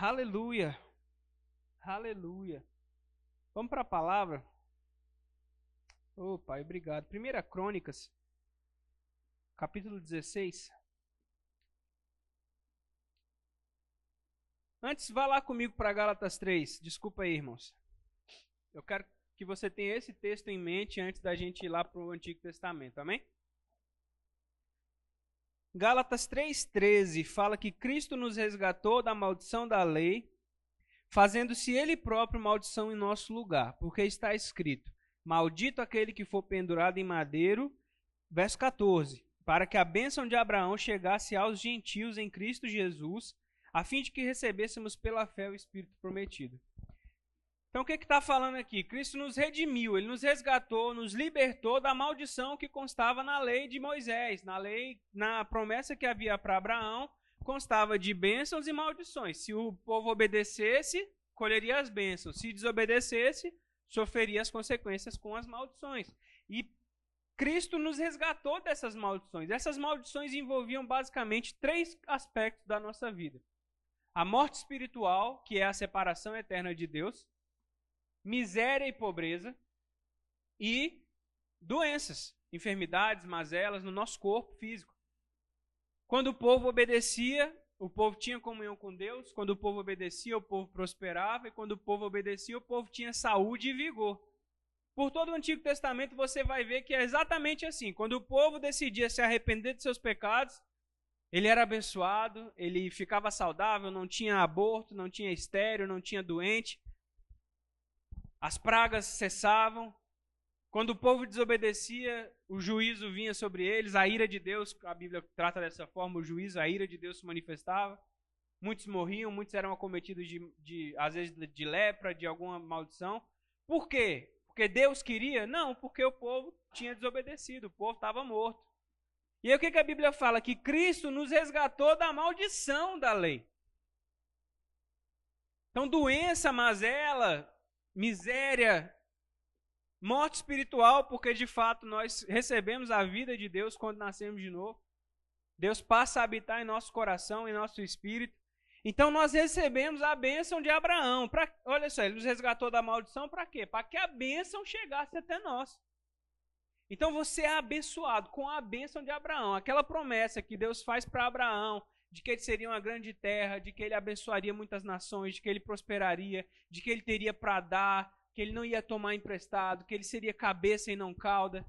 Aleluia. Aleluia. Vamos para a palavra? Ô oh, Pai, obrigado. Primeira Crônicas, capítulo 16. Antes, vá lá comigo para Gálatas 3. Desculpa aí, irmãos. Eu quero que você tenha esse texto em mente antes da gente ir lá para o Antigo Testamento, amém? Gálatas 3,13 fala que Cristo nos resgatou da maldição da lei, fazendo-se Ele próprio maldição em nosso lugar, porque está escrito: Maldito aquele que for pendurado em madeiro. Verso 14: Para que a bênção de Abraão chegasse aos gentios em Cristo Jesus, a fim de que recebêssemos pela fé o Espírito prometido. Então o que está falando aqui? Cristo nos redimiu, ele nos resgatou, nos libertou da maldição que constava na lei de Moisés, na lei, na promessa que havia para Abraão, constava de bênçãos e maldições. Se o povo obedecesse, colheria as bênçãos. Se desobedecesse, sofreria as consequências com as maldições. E Cristo nos resgatou dessas maldições. Essas maldições envolviam basicamente três aspectos da nossa vida: a morte espiritual, que é a separação eterna de Deus miséria e pobreza e doenças, enfermidades, mazelas no nosso corpo físico. Quando o povo obedecia, o povo tinha comunhão com Deus, quando o povo obedecia, o povo prosperava, e quando o povo obedecia, o povo tinha saúde e vigor. Por todo o Antigo Testamento você vai ver que é exatamente assim. Quando o povo decidia se arrepender de seus pecados, ele era abençoado, ele ficava saudável, não tinha aborto, não tinha estéreo, não tinha doente, as pragas cessavam. Quando o povo desobedecia, o juízo vinha sobre eles, a ira de Deus, a Bíblia trata dessa forma, o juízo, a ira de Deus se manifestava. Muitos morriam, muitos eram acometidos de, de às vezes, de lepra, de alguma maldição. Por quê? Porque Deus queria? Não, porque o povo tinha desobedecido, o povo estava morto. E aí o que, que a Bíblia fala? Que Cristo nos resgatou da maldição da lei. Então, doença, mazela, miséria, morte espiritual, porque de fato nós recebemos a vida de Deus quando nascemos de novo. Deus passa a habitar em nosso coração, em nosso espírito. Então nós recebemos a bênção de Abraão. Pra, olha só, ele nos resgatou da maldição para quê? Para que a bênção chegasse até nós. Então você é abençoado com a bênção de Abraão. Aquela promessa que Deus faz para Abraão, de que ele seria uma grande terra, de que ele abençoaria muitas nações, de que ele prosperaria, de que ele teria para dar, que ele não ia tomar emprestado, que ele seria cabeça e não cauda,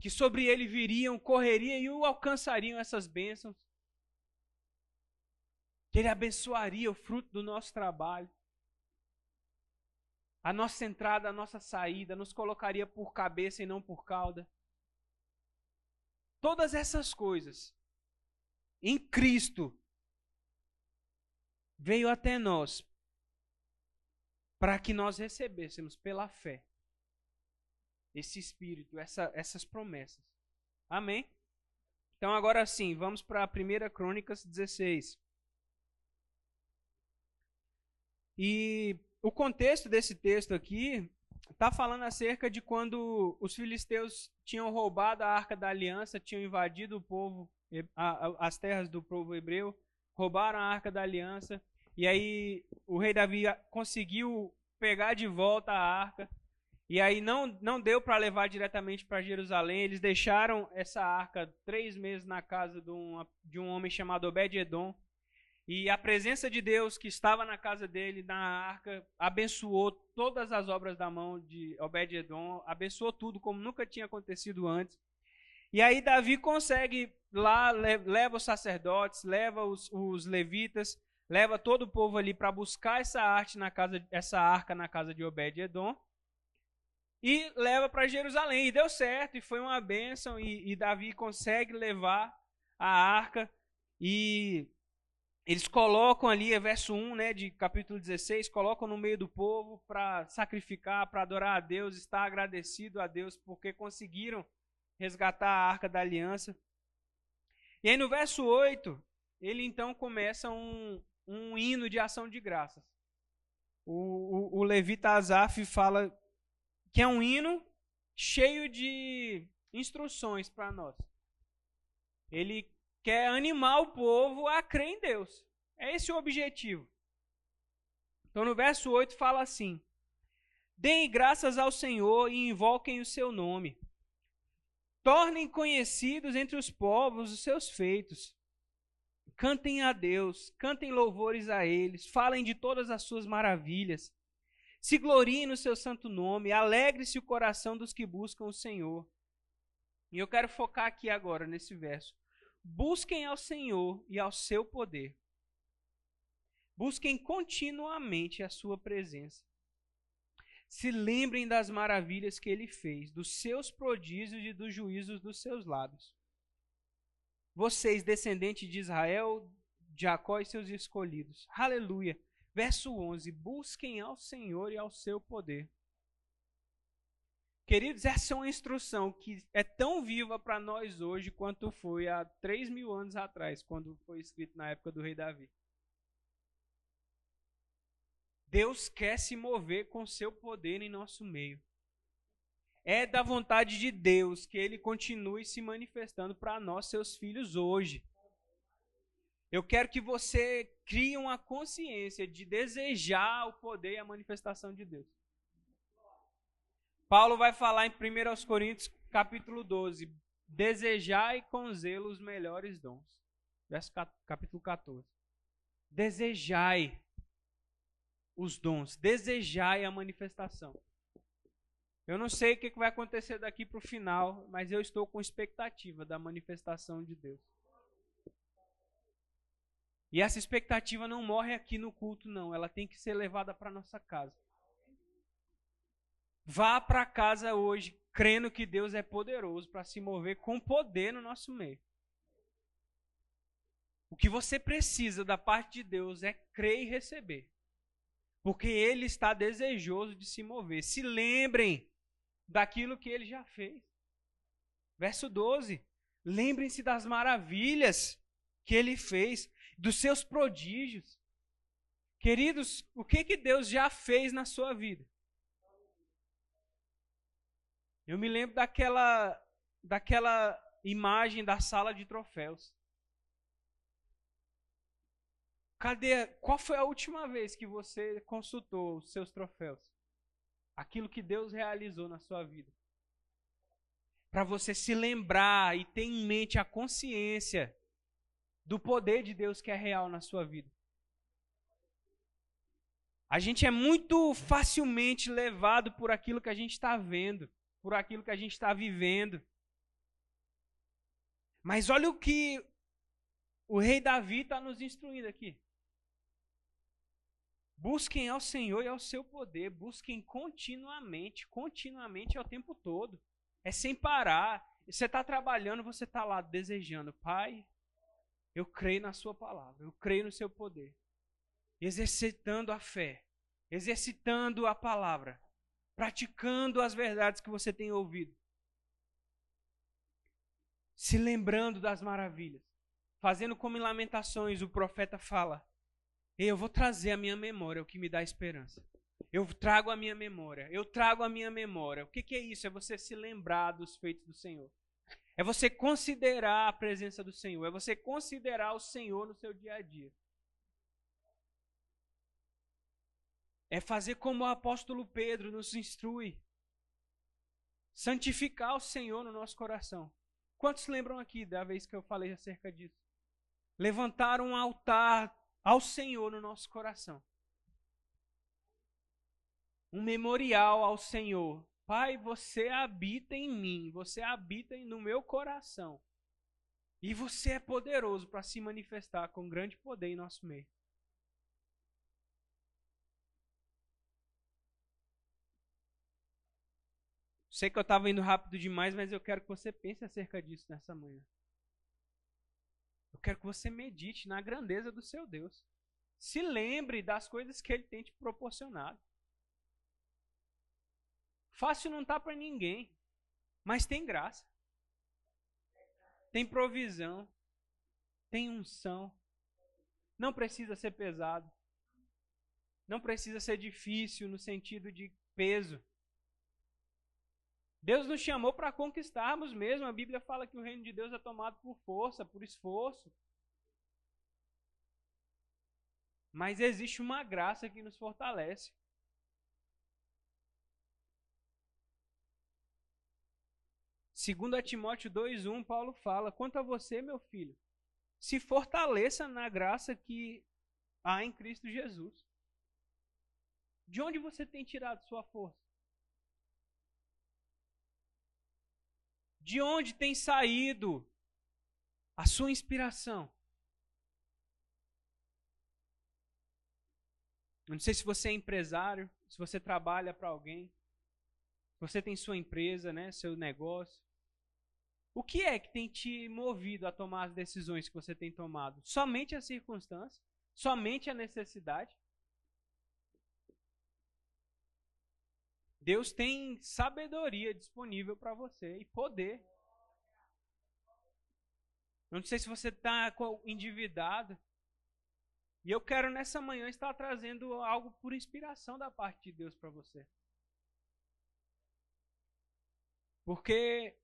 que sobre ele viriam, correriam e o alcançariam essas bênçãos, que ele abençoaria o fruto do nosso trabalho, a nossa entrada, a nossa saída, nos colocaria por cabeça e não por cauda. Todas essas coisas em Cristo veio até nós para que nós recebêssemos pela fé esse Espírito, essa, essas promessas. Amém? Então, agora sim, vamos para 1 Crônicas 16. E o contexto desse texto aqui está falando acerca de quando os filisteus tinham roubado a arca da aliança, tinham invadido o povo as terras do povo hebreu, roubaram a arca da aliança, e aí o rei Davi conseguiu pegar de volta a arca, e aí não, não deu para levar diretamente para Jerusalém, eles deixaram essa arca três meses na casa de um, de um homem chamado Obed-Edom, e a presença de Deus que estava na casa dele, na arca, abençoou todas as obras da mão de Obed-Edom, abençoou tudo como nunca tinha acontecido antes. E aí Davi consegue lá, leva os sacerdotes, leva os, os levitas, leva todo o povo ali para buscar essa arte na casa, essa arca na casa de Obed-edom e leva para Jerusalém. E deu certo, e foi uma bênção, e, e Davi consegue levar a arca e eles colocam ali, é verso 1 né, de capítulo 16, colocam no meio do povo para sacrificar, para adorar a Deus, estar agradecido a Deus porque conseguiram resgatar a arca da aliança. E aí no verso 8, ele então começa um, um hino de ação de graças. O, o, o levita Asaf fala que é um hino cheio de instruções para nós. Ele quer animar o povo a crer em Deus. É esse o objetivo. Então no verso 8 fala assim: Deem graças ao Senhor e invoquem o seu nome. Tornem conhecidos entre os povos os seus feitos. Cantem a Deus, cantem louvores a eles, falem de todas as suas maravilhas. Se gloriem no seu santo nome, alegre-se o coração dos que buscam o Senhor. E eu quero focar aqui agora nesse verso. Busquem ao Senhor e ao seu poder. Busquem continuamente a sua presença. Se lembrem das maravilhas que ele fez, dos seus prodígios e dos juízos dos seus lábios. Vocês, descendentes de Israel, Jacó e seus escolhidos. Aleluia. Verso 11: Busquem ao Senhor e ao seu poder. Queridos, essa é uma instrução que é tão viva para nós hoje quanto foi há 3 mil anos atrás, quando foi escrito na época do rei Davi. Deus quer se mover com seu poder em nosso meio. É da vontade de Deus que ele continue se manifestando para nós, seus filhos, hoje. Eu quero que você crie uma consciência de desejar o poder e a manifestação de Deus. Paulo vai falar em 1 Coríntios, capítulo 12: Desejai com zelo os melhores dons. Verso capítulo 14. Desejai os dons, desejai a manifestação. Eu não sei o que vai acontecer daqui para o final, mas eu estou com expectativa da manifestação de Deus. E essa expectativa não morre aqui no culto, não. Ela tem que ser levada para nossa casa. Vá para casa hoje crendo que Deus é poderoso para se mover com poder no nosso meio. O que você precisa da parte de Deus é crer e receber. Porque ele está desejoso de se mover. Se lembrem daquilo que ele já fez. Verso 12. Lembrem-se das maravilhas que ele fez, dos seus prodígios. Queridos, o que que Deus já fez na sua vida? Eu me lembro daquela daquela imagem da sala de troféus. Cadê? Qual foi a última vez que você consultou os seus troféus? Aquilo que Deus realizou na sua vida. Para você se lembrar e ter em mente a consciência do poder de Deus que é real na sua vida. A gente é muito facilmente levado por aquilo que a gente está vendo, por aquilo que a gente está vivendo. Mas olha o que o rei Davi está nos instruindo aqui. Busquem ao Senhor e ao seu poder, busquem continuamente, continuamente é o tempo todo. É sem parar. Você está trabalhando, você está lá desejando, Pai, eu creio na Sua palavra, eu creio no Seu poder. Exercitando a fé, exercitando a palavra, praticando as verdades que você tem ouvido. Se lembrando das maravilhas, fazendo como em Lamentações o profeta fala: eu vou trazer a minha memória, o que me dá esperança. Eu trago a minha memória. Eu trago a minha memória. O que, que é isso? É você se lembrar dos feitos do Senhor. É você considerar a presença do Senhor. É você considerar o Senhor no seu dia a dia. É fazer como o apóstolo Pedro nos instrui. Santificar o Senhor no nosso coração. Quantos lembram aqui da vez que eu falei acerca disso? Levantar um altar ao Senhor no nosso coração. Um memorial ao Senhor. Pai, você habita em mim, você habita no meu coração. E você é poderoso para se manifestar com grande poder em nosso meio. Sei que eu estava indo rápido demais, mas eu quero que você pense acerca disso nessa manhã. Quero que você medite na grandeza do seu Deus. Se lembre das coisas que ele tem te proporcionado. Fácil não tá para ninguém, mas tem graça. Tem provisão. Tem unção. Não precisa ser pesado. Não precisa ser difícil no sentido de peso. Deus nos chamou para conquistarmos mesmo. A Bíblia fala que o reino de Deus é tomado por força, por esforço. Mas existe uma graça que nos fortalece. Segundo a Timóteo 2:1, Paulo fala: "Quanto a você, meu filho, se fortaleça na graça que há em Cristo Jesus." De onde você tem tirado sua força? De onde tem saído a sua inspiração? Não sei se você é empresário, se você trabalha para alguém, se você tem sua empresa, né, seu negócio. O que é que tem te movido a tomar as decisões que você tem tomado? Somente a circunstância? Somente a necessidade? Deus tem sabedoria disponível para você e poder. Eu não sei se você está endividado, e eu quero nessa manhã estar trazendo algo por inspiração da parte de Deus para você. Porque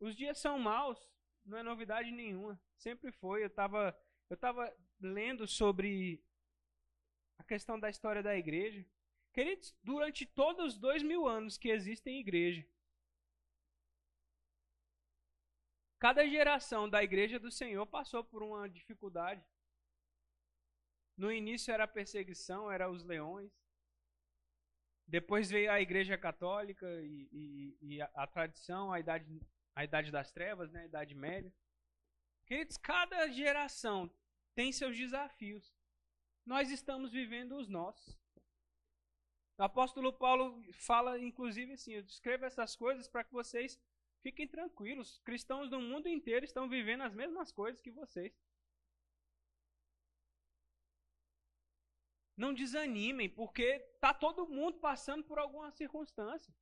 os dias são maus, não é novidade nenhuma. Sempre foi. Eu estava eu tava lendo sobre a questão da história da igreja. Queridos, durante todos os dois mil anos que existem igreja, cada geração da igreja do Senhor passou por uma dificuldade. No início era a perseguição, era os leões. Depois veio a Igreja Católica e, e, e a, a, tradição, a idade, a idade das trevas, né, a Idade Média. Queridos, cada geração tem seus desafios. Nós estamos vivendo os nossos. O apóstolo Paulo fala, inclusive, assim: eu escrevo essas coisas para que vocês fiquem tranquilos. Cristãos do mundo inteiro estão vivendo as mesmas coisas que vocês. Não desanimem, porque tá todo mundo passando por alguma circunstância.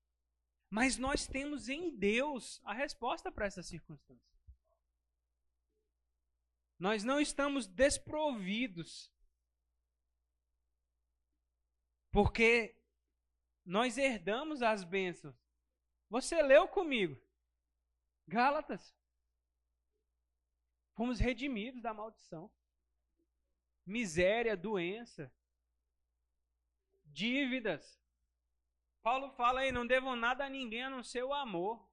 Mas nós temos em Deus a resposta para essa circunstância. Nós não estamos desprovidos. Porque nós herdamos as bênçãos. Você leu comigo? Gálatas. Fomos redimidos da maldição. Miséria, doença, dívidas. Paulo fala aí: não devam nada a ninguém a não ser o amor.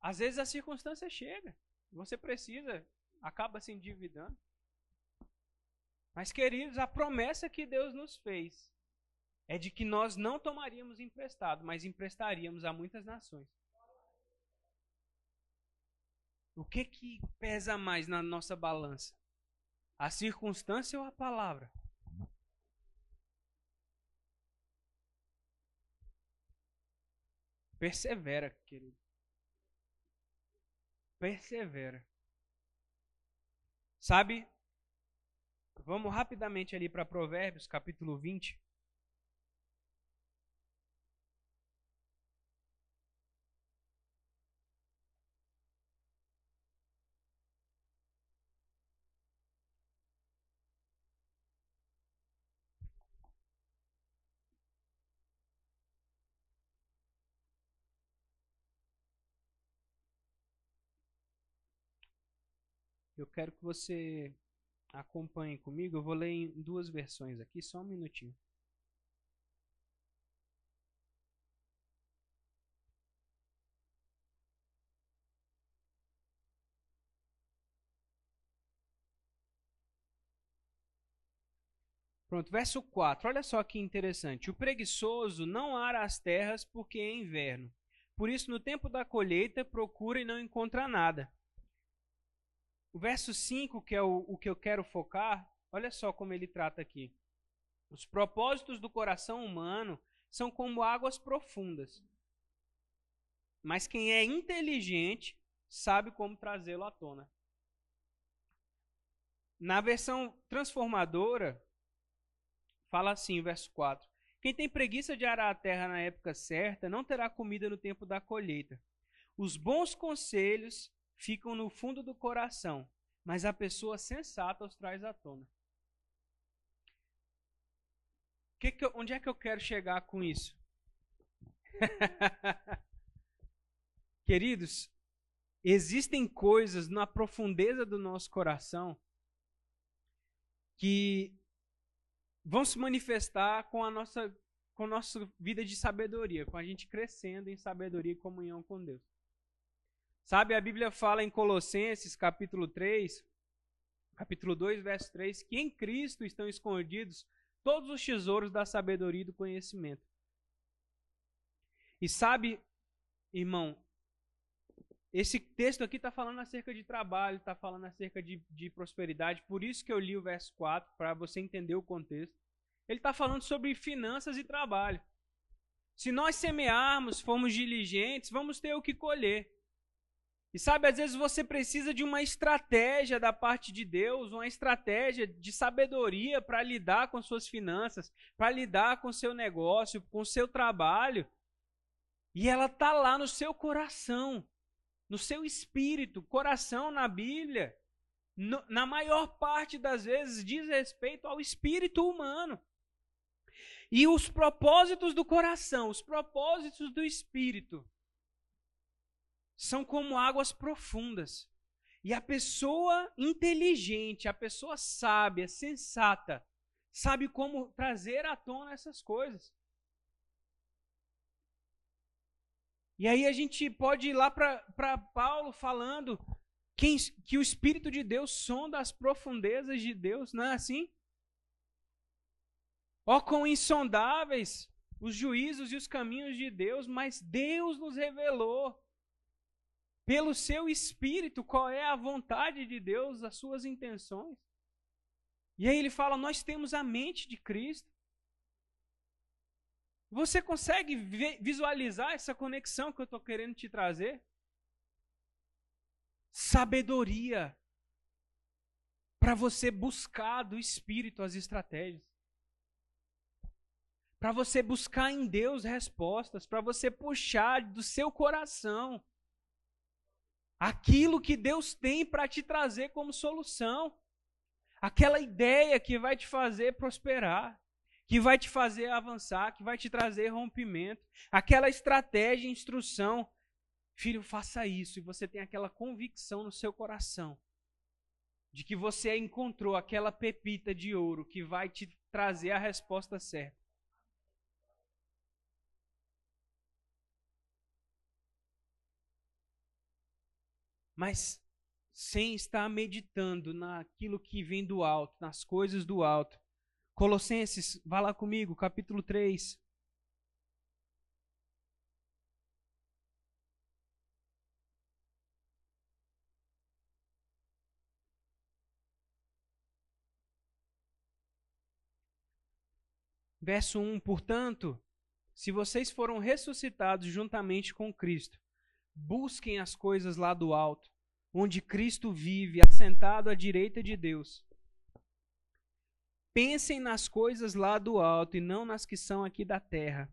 Às vezes a circunstância chega, você precisa, acaba se endividando. Mas, queridos, a promessa que Deus nos fez é de que nós não tomaríamos emprestado, mas emprestaríamos a muitas nações. O que que pesa mais na nossa balança? A circunstância ou a palavra? Persevera, querido. Persevera. Sabe? Vamos rapidamente ali para Provérbios, capítulo 20. Eu quero que você acompanhe comigo. Eu vou ler em duas versões aqui, só um minutinho. Pronto, verso 4. Olha só que interessante. O preguiçoso não ara as terras porque é inverno. Por isso, no tempo da colheita, procura e não encontra nada. O verso 5, que é o, o que eu quero focar, olha só como ele trata aqui. Os propósitos do coração humano são como águas profundas. Mas quem é inteligente sabe como trazê-lo à tona. Na versão transformadora, fala assim, verso 4: Quem tem preguiça de arar a terra na época certa não terá comida no tempo da colheita. Os bons conselhos ficam no fundo do coração, mas a pessoa sensata os traz à tona. Que que eu, onde é que eu quero chegar com isso? Queridos, existem coisas na profundeza do nosso coração que vão se manifestar com a nossa com a nossa vida de sabedoria, com a gente crescendo em sabedoria e comunhão com Deus. Sabe, a Bíblia fala em Colossenses, capítulo 3, capítulo 2, verso 3, que em Cristo estão escondidos todos os tesouros da sabedoria e do conhecimento. E sabe, irmão, esse texto aqui está falando acerca de trabalho, está falando acerca de, de prosperidade, por isso que eu li o verso 4, para você entender o contexto. Ele está falando sobre finanças e trabalho. Se nós semearmos, formos diligentes, vamos ter o que colher. E sabe, às vezes você precisa de uma estratégia da parte de Deus, uma estratégia de sabedoria para lidar com suas finanças, para lidar com seu negócio, com seu trabalho. E ela está lá no seu coração no seu espírito. Coração na Bíblia, no, na maior parte das vezes, diz respeito ao espírito humano. E os propósitos do coração, os propósitos do espírito, são como águas profundas. E a pessoa inteligente, a pessoa sábia, sensata, sabe como trazer à tona essas coisas. E aí a gente pode ir lá para Paulo falando que, que o Espírito de Deus sonda as profundezas de Deus, não é assim? Ó, quão insondáveis os juízos e os caminhos de Deus, mas Deus nos revelou pelo seu Espírito qual é a vontade de Deus, as suas intenções. E aí ele fala: Nós temos a mente de Cristo. Você consegue visualizar essa conexão que eu estou querendo te trazer? Sabedoria para você buscar do Espírito as estratégias. Para você buscar em Deus respostas, para você puxar do seu coração aquilo que Deus tem para te trazer como solução. Aquela ideia que vai te fazer prosperar que vai te fazer avançar, que vai te trazer rompimento, aquela estratégia, instrução. Filho, faça isso e você tem aquela convicção no seu coração de que você encontrou aquela pepita de ouro que vai te trazer a resposta certa. Mas sem estar meditando naquilo que vem do alto, nas coisas do alto, Colossenses, vá lá comigo, capítulo 3. Verso 1: Portanto, se vocês foram ressuscitados juntamente com Cristo, busquem as coisas lá do alto, onde Cristo vive, assentado à direita de Deus. Pensem nas coisas lá do alto e não nas que são aqui da terra.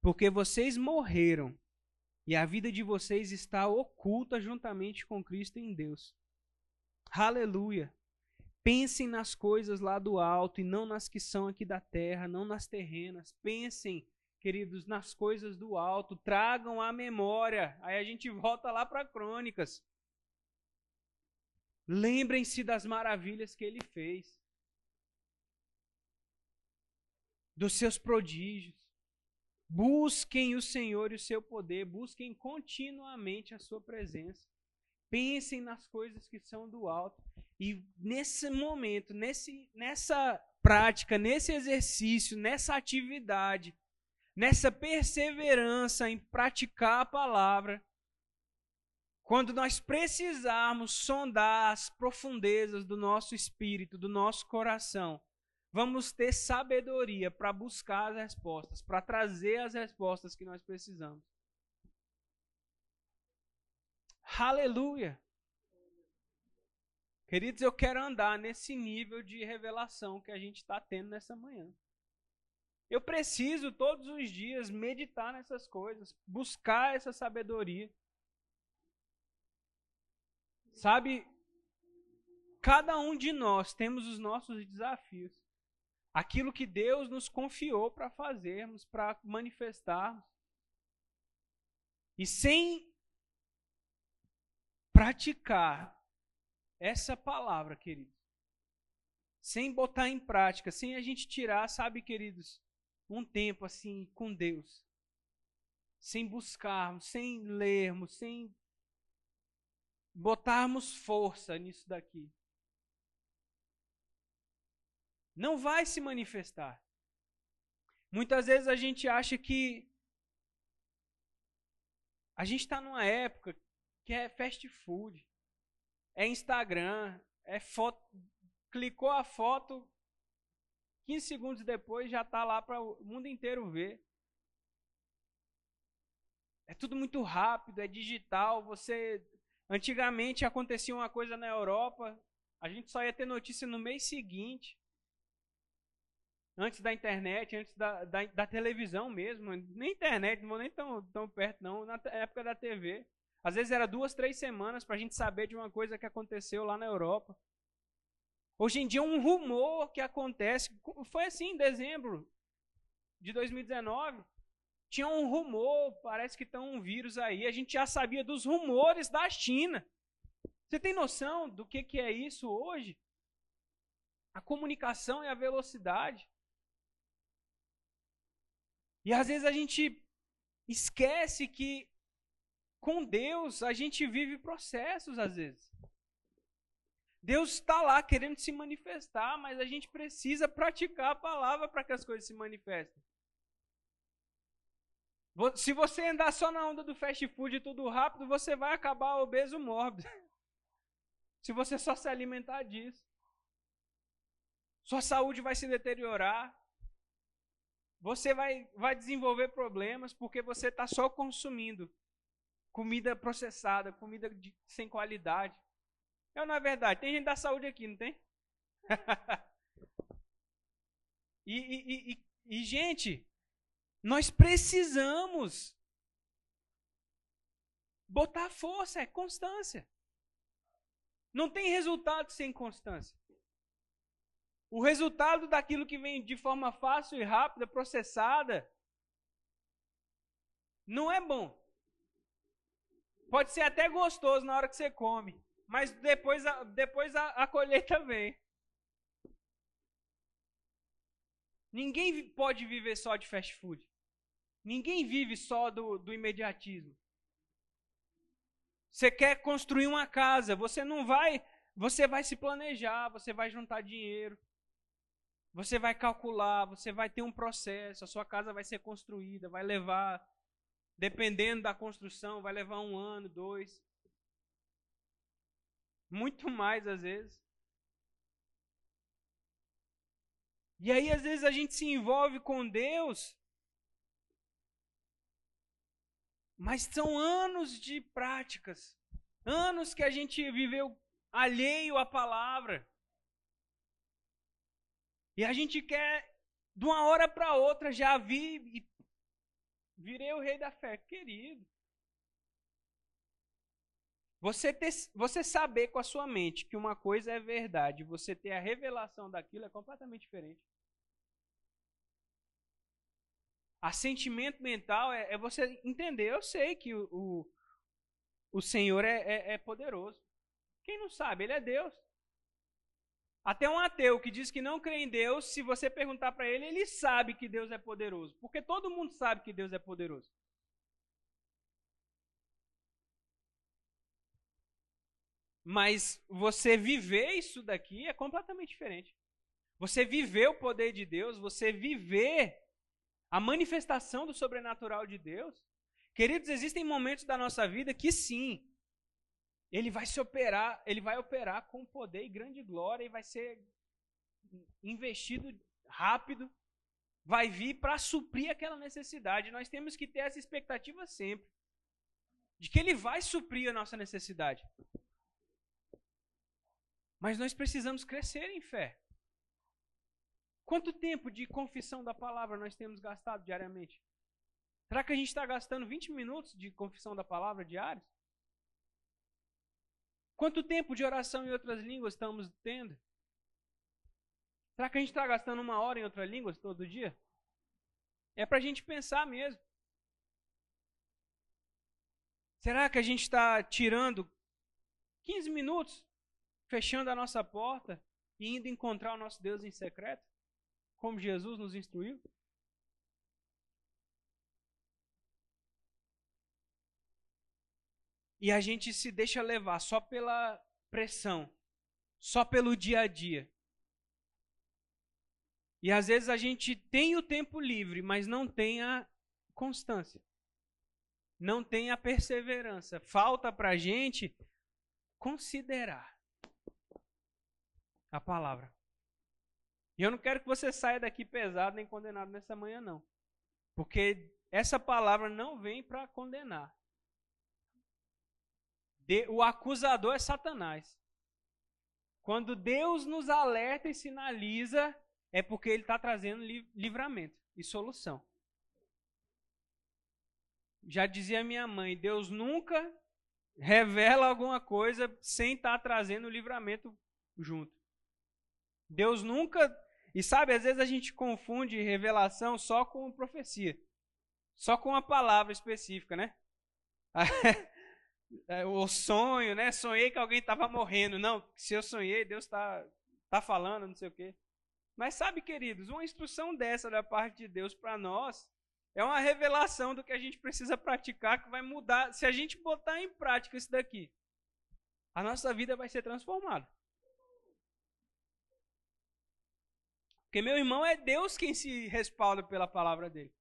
Porque vocês morreram e a vida de vocês está oculta juntamente com Cristo em Deus. Aleluia! Pensem nas coisas lá do alto e não nas que são aqui da terra, não nas terrenas. Pensem, queridos, nas coisas do alto. Tragam a memória. Aí a gente volta lá para Crônicas. Lembrem-se das maravilhas que ele fez. dos seus prodígios. Busquem o Senhor e o seu poder, busquem continuamente a sua presença. Pensem nas coisas que são do alto. E nesse momento, nesse, nessa prática, nesse exercício, nessa atividade, nessa perseverança em praticar a palavra, quando nós precisarmos sondar as profundezas do nosso espírito, do nosso coração, vamos ter sabedoria para buscar as respostas, para trazer as respostas que nós precisamos. Aleluia! Queridos, eu quero andar nesse nível de revelação que a gente está tendo nessa manhã. Eu preciso todos os dias meditar nessas coisas, buscar essa sabedoria. Sabe, cada um de nós temos os nossos desafios aquilo que Deus nos confiou para fazermos, para manifestarmos. E sem praticar essa palavra, queridos, sem botar em prática, sem a gente tirar, sabe, queridos, um tempo assim com Deus, sem buscarmos, sem lermos, sem botarmos força nisso daqui, não vai se manifestar. Muitas vezes a gente acha que a gente está numa época que é fast food, é Instagram, é foto, clicou a foto, 15 segundos depois já está lá para o mundo inteiro ver. É tudo muito rápido, é digital. Você antigamente acontecia uma coisa na Europa, a gente só ia ter notícia no mês seguinte antes da internet, antes da, da, da, televisão mesmo, nem internet, não vou nem tão, tão perto não, na época da TV. Às vezes era duas, três semanas para a gente saber de uma coisa que aconteceu lá na Europa. Hoje em dia um rumor que acontece, foi assim em dezembro de 2019, tinha um rumor, parece que tem um vírus aí, a gente já sabia dos rumores da China. Você tem noção do que, que é isso hoje? A comunicação e a velocidade. E às vezes a gente esquece que com Deus a gente vive processos às vezes. Deus está lá querendo se manifestar, mas a gente precisa praticar a palavra para que as coisas se manifestem. Se você andar só na onda do fast food tudo rápido, você vai acabar obeso mórbido. Se você só se alimentar disso. Sua saúde vai se deteriorar. Você vai, vai desenvolver problemas porque você está só consumindo comida processada, comida de, sem qualidade. É na verdade, tem gente da saúde aqui, não tem? e, e, e, e, gente, nós precisamos botar força, é constância. Não tem resultado sem constância. O resultado daquilo que vem de forma fácil e rápida, processada, não é bom. Pode ser até gostoso na hora que você come, mas depois, a, depois a, a colheita vem. Ninguém pode viver só de fast food. Ninguém vive só do, do imediatismo. Você quer construir uma casa, você não vai, você vai se planejar, você vai juntar dinheiro. Você vai calcular, você vai ter um processo, a sua casa vai ser construída, vai levar, dependendo da construção, vai levar um ano, dois. Muito mais às vezes. E aí, às vezes, a gente se envolve com Deus, mas são anos de práticas, anos que a gente viveu alheio à palavra. E a gente quer, de uma hora para outra, já vir e virei o rei da fé. Querido. Você, ter, você saber com a sua mente que uma coisa é verdade, você ter a revelação daquilo é completamente diferente. Assentimento mental é, é você entender. Eu sei que o, o, o Senhor é, é, é poderoso. Quem não sabe, Ele é Deus. Até um ateu que diz que não crê em Deus, se você perguntar para ele, ele sabe que Deus é poderoso. Porque todo mundo sabe que Deus é poderoso. Mas você viver isso daqui é completamente diferente. Você viver o poder de Deus, você viver a manifestação do sobrenatural de Deus. Queridos, existem momentos da nossa vida que sim, ele vai se operar, ele vai operar com poder e grande glória e vai ser investido rápido, vai vir para suprir aquela necessidade. Nós temos que ter essa expectativa sempre de que ele vai suprir a nossa necessidade. Mas nós precisamos crescer em fé. Quanto tempo de confissão da palavra nós temos gastado diariamente? Será que a gente está gastando 20 minutos de confissão da palavra diários? Quanto tempo de oração em outras línguas estamos tendo? Será que a gente está gastando uma hora em outras línguas todo dia? É para a gente pensar mesmo. Será que a gente está tirando 15 minutos fechando a nossa porta e indo encontrar o nosso Deus em secreto, como Jesus nos instruiu? E a gente se deixa levar só pela pressão, só pelo dia a dia. E às vezes a gente tem o tempo livre, mas não tem a constância. Não tem a perseverança. Falta para a gente considerar a palavra. E eu não quero que você saia daqui pesado nem condenado nessa manhã, não. Porque essa palavra não vem para condenar. O acusador é Satanás. Quando Deus nos alerta e sinaliza, é porque Ele está trazendo livramento e solução. Já dizia minha mãe: Deus nunca revela alguma coisa sem estar tá trazendo livramento junto. Deus nunca. E sabe, às vezes a gente confunde revelação só com profecia. Só com uma palavra específica, né? É, o sonho, né? Sonhei que alguém estava morrendo. Não, se eu sonhei, Deus está tá falando, não sei o quê. Mas sabe, queridos, uma instrução dessa da parte de Deus para nós é uma revelação do que a gente precisa praticar que vai mudar. Se a gente botar em prática isso daqui, a nossa vida vai ser transformada. Porque meu irmão é Deus quem se respalda pela palavra dele.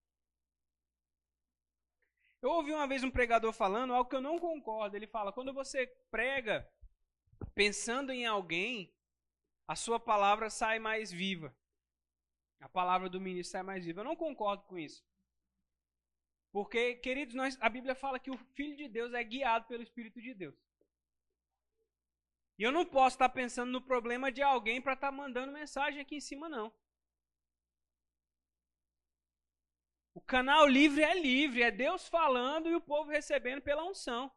Eu ouvi uma vez um pregador falando algo que eu não concordo. Ele fala: quando você prega pensando em alguém, a sua palavra sai mais viva. A palavra do ministro sai mais viva. Eu não concordo com isso. Porque, queridos, nós, a Bíblia fala que o Filho de Deus é guiado pelo Espírito de Deus. E eu não posso estar pensando no problema de alguém para estar mandando mensagem aqui em cima, não. O canal livre é livre, é Deus falando e o povo recebendo pela unção.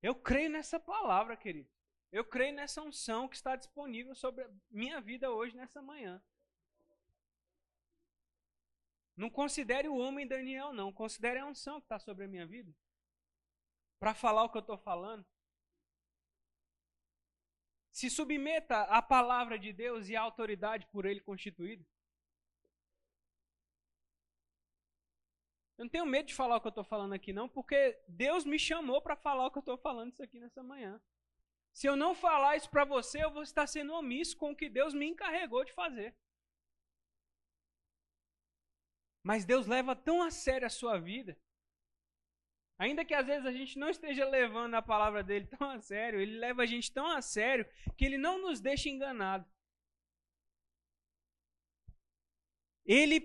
Eu creio nessa palavra, querido. Eu creio nessa unção que está disponível sobre a minha vida hoje, nessa manhã. Não considere o homem Daniel, não. Considere a unção que está sobre a minha vida para falar o que eu estou falando. Se submeta à palavra de Deus e à autoridade por ele constituída. Eu não tenho medo de falar o que eu estou falando aqui, não, porque Deus me chamou para falar o que eu estou falando isso aqui nessa manhã. Se eu não falar isso para você, eu vou estar sendo omisso com o que Deus me encarregou de fazer. Mas Deus leva tão a sério a sua vida Ainda que às vezes a gente não esteja levando a palavra dele tão a sério, ele leva a gente tão a sério que ele não nos deixa enganado. Ele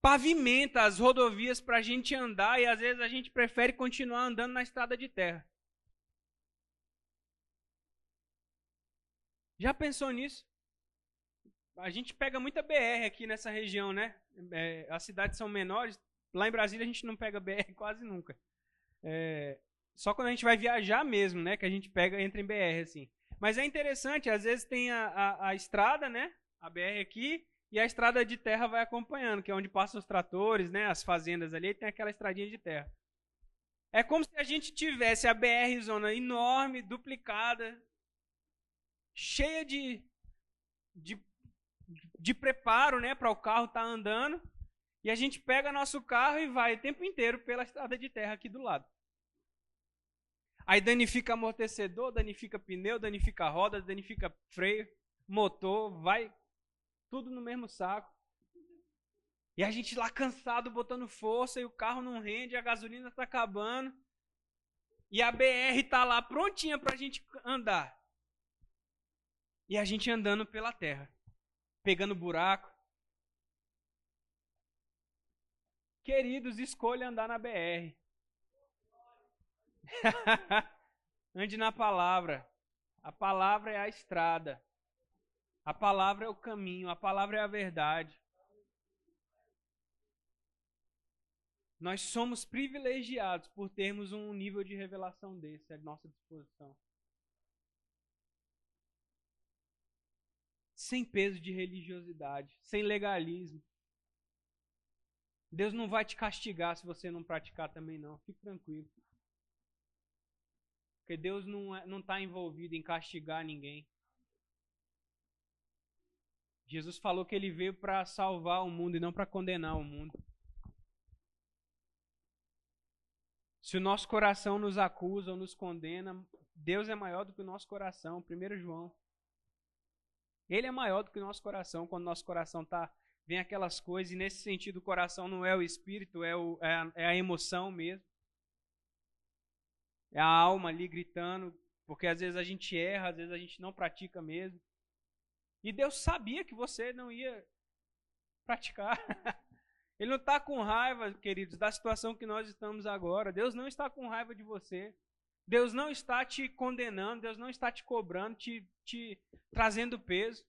pavimenta as rodovias para a gente andar e às vezes a gente prefere continuar andando na estrada de terra. Já pensou nisso? A gente pega muita BR aqui nessa região, né? É, as cidades são menores. Lá em Brasília a gente não pega BR quase nunca. É, só quando a gente vai viajar mesmo, né? Que a gente pega, entra em BR, assim. Mas é interessante, às vezes tem a, a, a estrada, né? A BR aqui, e a estrada de terra vai acompanhando, que é onde passam os tratores, né? As fazendas ali, tem aquela estradinha de terra. É como se a gente tivesse a BR zona enorme, duplicada, cheia de, de, de preparo, né? Para o carro estar tá andando. E a gente pega nosso carro e vai o tempo inteiro pela estrada de terra aqui do lado. Aí danifica amortecedor, danifica pneu, danifica roda, danifica freio, motor, vai tudo no mesmo saco. E a gente lá cansado, botando força, e o carro não rende, a gasolina está acabando. E a BR está lá prontinha para a gente andar. E a gente andando pela terra, pegando buraco. Queridos, escolha andar na BR. Ande na palavra. A palavra é a estrada. A palavra é o caminho. A palavra é a verdade. Nós somos privilegiados por termos um nível de revelação desse à nossa disposição. Sem peso de religiosidade, sem legalismo. Deus não vai te castigar se você não praticar também, não. Fique tranquilo. Porque Deus não está não tá envolvido em castigar ninguém. Jesus falou que ele veio para salvar o mundo e não para condenar o mundo. Se o nosso coração nos acusa ou nos condena, Deus é maior do que o nosso coração. 1 João. Ele é maior do que o nosso coração. Quando o nosso coração tá vem aquelas coisas, e nesse sentido o coração não é o espírito, é, o, é, a, é a emoção mesmo. É a alma ali gritando, porque às vezes a gente erra, às vezes a gente não pratica mesmo. E Deus sabia que você não ia praticar. Ele não está com raiva, queridos, da situação que nós estamos agora. Deus não está com raiva de você. Deus não está te condenando, Deus não está te cobrando, te, te trazendo peso.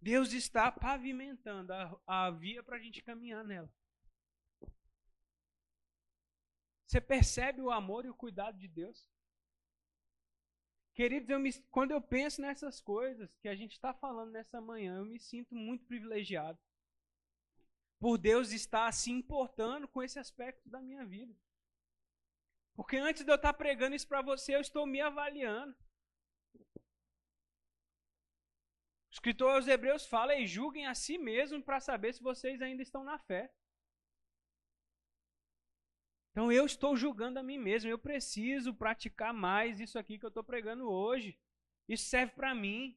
Deus está pavimentando a, a via para a gente caminhar nela. Você percebe o amor e o cuidado de Deus? Queridos, eu me, quando eu penso nessas coisas que a gente está falando nessa manhã, eu me sinto muito privilegiado. Por Deus estar se importando com esse aspecto da minha vida. Porque antes de eu estar pregando isso para você, eu estou me avaliando. O escritor aos Hebreus fala: e julguem a si mesmos para saber se vocês ainda estão na fé. Então eu estou julgando a mim mesmo. Eu preciso praticar mais isso aqui que eu estou pregando hoje. Isso serve para mim.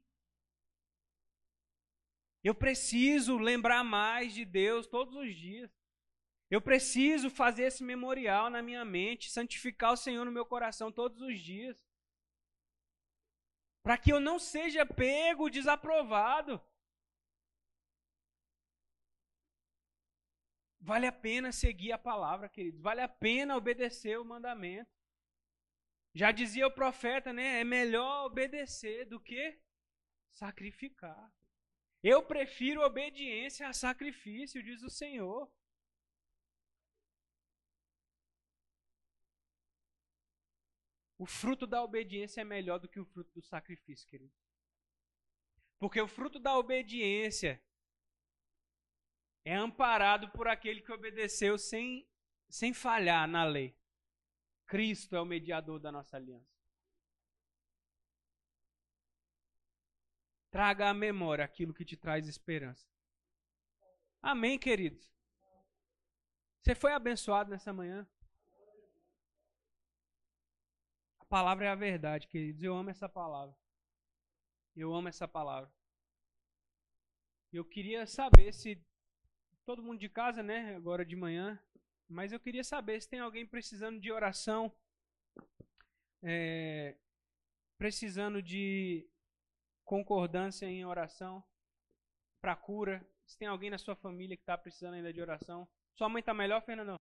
Eu preciso lembrar mais de Deus todos os dias. Eu preciso fazer esse memorial na minha mente, santificar o Senhor no meu coração todos os dias. Para que eu não seja pego, desaprovado. Vale a pena seguir a palavra, queridos. Vale a pena obedecer o mandamento. Já dizia o profeta, né? É melhor obedecer do que sacrificar. Eu prefiro obediência a sacrifício, diz o Senhor. O fruto da obediência é melhor do que o fruto do sacrifício, querido. Porque o fruto da obediência é amparado por aquele que obedeceu sem, sem falhar na lei. Cristo é o mediador da nossa aliança. Traga à memória aquilo que te traz esperança. Amém, queridos? Você foi abençoado nessa manhã? A palavra é a verdade, queridos. Eu amo essa palavra. Eu amo essa palavra. Eu queria saber se todo mundo de casa, né? Agora de manhã. Mas eu queria saber se tem alguém precisando de oração, é, precisando de concordância em oração para cura. Se tem alguém na sua família que está precisando ainda de oração. Sua mãe está melhor, Fernandão?